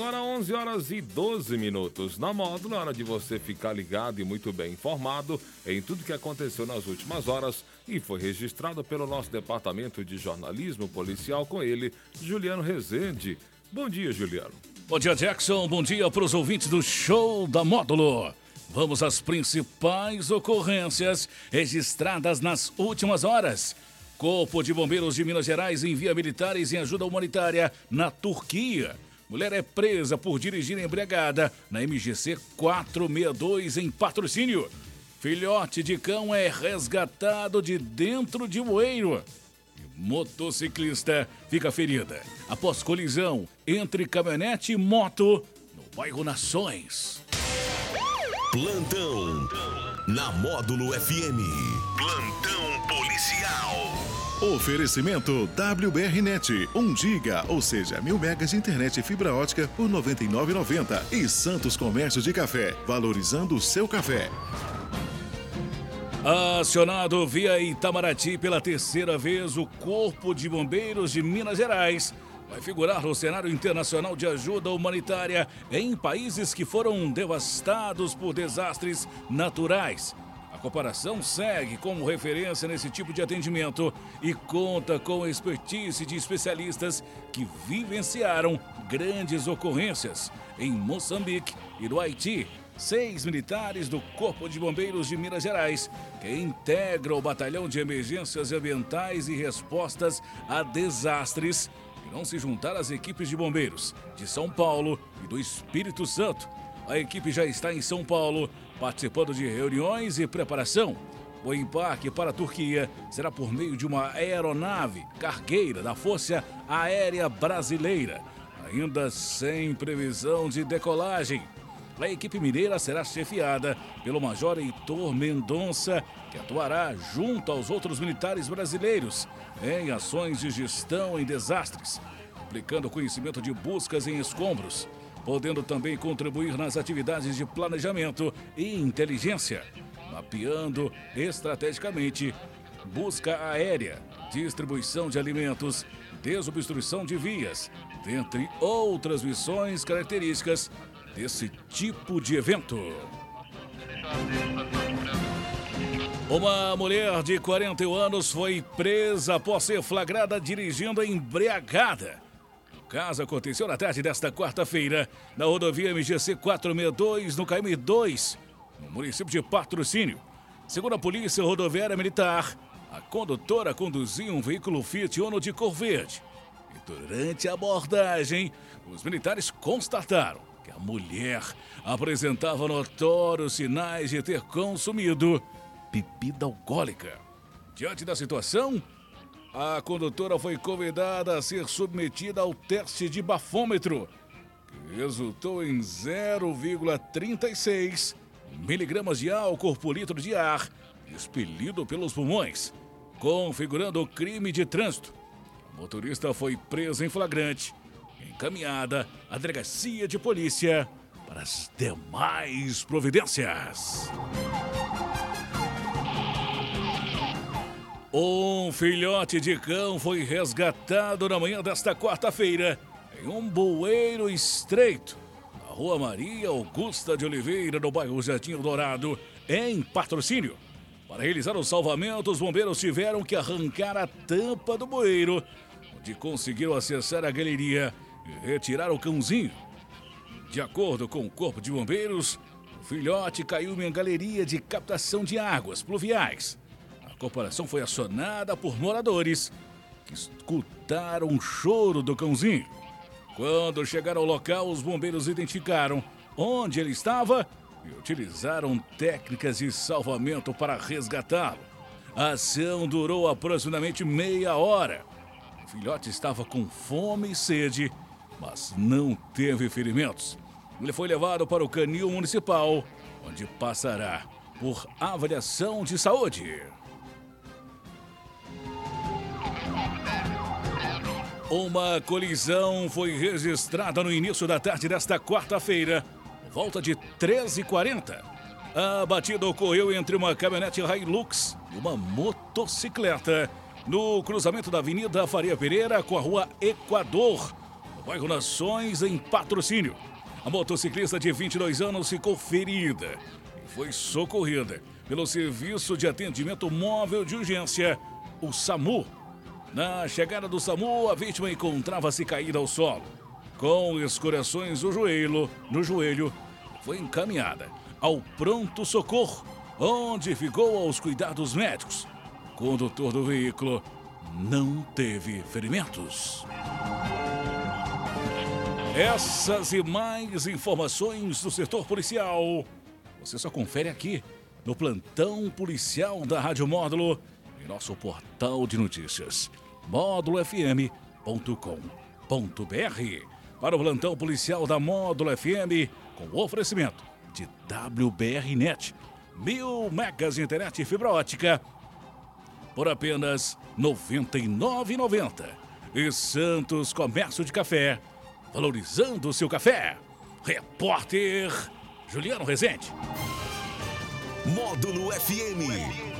Agora 11 horas e 12 minutos. Na módulo, hora de você ficar ligado e muito bem informado em tudo que aconteceu nas últimas horas e foi registrado pelo nosso departamento de jornalismo policial com ele, Juliano Rezende. Bom dia, Juliano. Bom dia, Jackson. Bom dia para os ouvintes do Show da Módulo. Vamos às principais ocorrências registradas nas últimas horas. Corpo de Bombeiros de Minas Gerais envia militares em ajuda humanitária na Turquia. Mulher é presa por dirigir embriagada na MGC 462 em patrocínio. Filhote de cão é resgatado de dentro de moeiro. Motociclista fica ferida após colisão entre caminhonete e moto no bairro Nações. Plantão na Módulo FM. Plantão policial. Oferecimento WBRnet, 1 giga, ou seja, mil megas de internet e fibra ótica por R$ 99,90. E Santos Comércio de Café, valorizando o seu café. Acionado via Itamaraty pela terceira vez, o Corpo de Bombeiros de Minas Gerais vai figurar no cenário internacional de ajuda humanitária em países que foram devastados por desastres naturais. A comparação segue como referência nesse tipo de atendimento e conta com a expertise de especialistas que vivenciaram grandes ocorrências em Moçambique e no Haiti. Seis militares do Corpo de Bombeiros de Minas Gerais, que integram o Batalhão de Emergências Ambientais e Respostas a Desastres, irão se juntar às equipes de bombeiros de São Paulo e do Espírito Santo. A equipe já está em São Paulo, participando de reuniões e preparação. O embarque para a Turquia será por meio de uma aeronave cargueira da Força Aérea Brasileira, ainda sem previsão de decolagem. A equipe mineira será chefiada pelo Major Heitor Mendonça, que atuará junto aos outros militares brasileiros em ações de gestão em desastres, aplicando conhecimento de buscas em escombros, podendo também contribuir nas atividades de planejamento e inteligência, mapeando estrategicamente busca aérea, distribuição de alimentos, desobstrução de vias, dentre outras missões características desse tipo de evento. Uma mulher de 41 anos foi presa após ser flagrada dirigindo embriagada. Caso aconteceu na tarde desta quarta-feira, na rodovia MGC 462, no KM2, no município de Patrocínio. Segundo a Polícia Rodoviária Militar, a condutora conduzia um veículo Fiat Uno de cor verde. E durante a abordagem, os militares constataram que a mulher apresentava notórios sinais de ter consumido bebida alcoólica. Diante da situação, a condutora foi convidada a ser submetida ao teste de bafômetro, que resultou em 0,36 miligramas de álcool por litro de ar expelido pelos pulmões, configurando o crime de trânsito. A motorista foi presa em flagrante, encaminhada à delegacia de polícia para as demais providências. Um filhote de cão foi resgatado na manhã desta quarta-feira em um bueiro estreito, na rua Maria Augusta de Oliveira, no bairro Jardim Dourado, em patrocínio. Para realizar o salvamento, os bombeiros tiveram que arrancar a tampa do bueiro, onde conseguiram acessar a galeria e retirar o cãozinho. De acordo com o Corpo de Bombeiros, o filhote caiu em uma galeria de captação de águas pluviais corporação foi acionada por moradores que escutaram um choro do cãozinho. Quando chegaram ao local, os bombeiros identificaram onde ele estava e utilizaram técnicas de salvamento para resgatá-lo. A ação durou aproximadamente meia hora. O filhote estava com fome e sede, mas não teve ferimentos. Ele foi levado para o canil municipal, onde passará por avaliação de saúde. Uma colisão foi registrada no início da tarde desta quarta-feira, volta de 13h40. A batida ocorreu entre uma caminhonete Hilux e uma motocicleta no cruzamento da Avenida Faria Pereira com a Rua Equador, no bairro Nações, em patrocínio. A motociclista de 22 anos ficou ferida e foi socorrida pelo Serviço de Atendimento Móvel de Urgência, o SAMU. Na chegada do SAMU, a vítima encontrava-se caída ao solo, com escoriações no joelho, no joelho, foi encaminhada ao pronto socorro, onde ficou aos cuidados médicos. O condutor do veículo não teve ferimentos. Essas e mais informações do setor policial você só confere aqui no plantão policial da Rádio Módulo nosso portal de notícias módulofm.com.br. Para o plantão policial da Módulo FM com oferecimento de WBRnet, mil megas de internet e fibra ótica por apenas R$ 99,90. E Santos Comércio de Café, valorizando o seu café. Repórter Juliano Rezende. Módulo FM.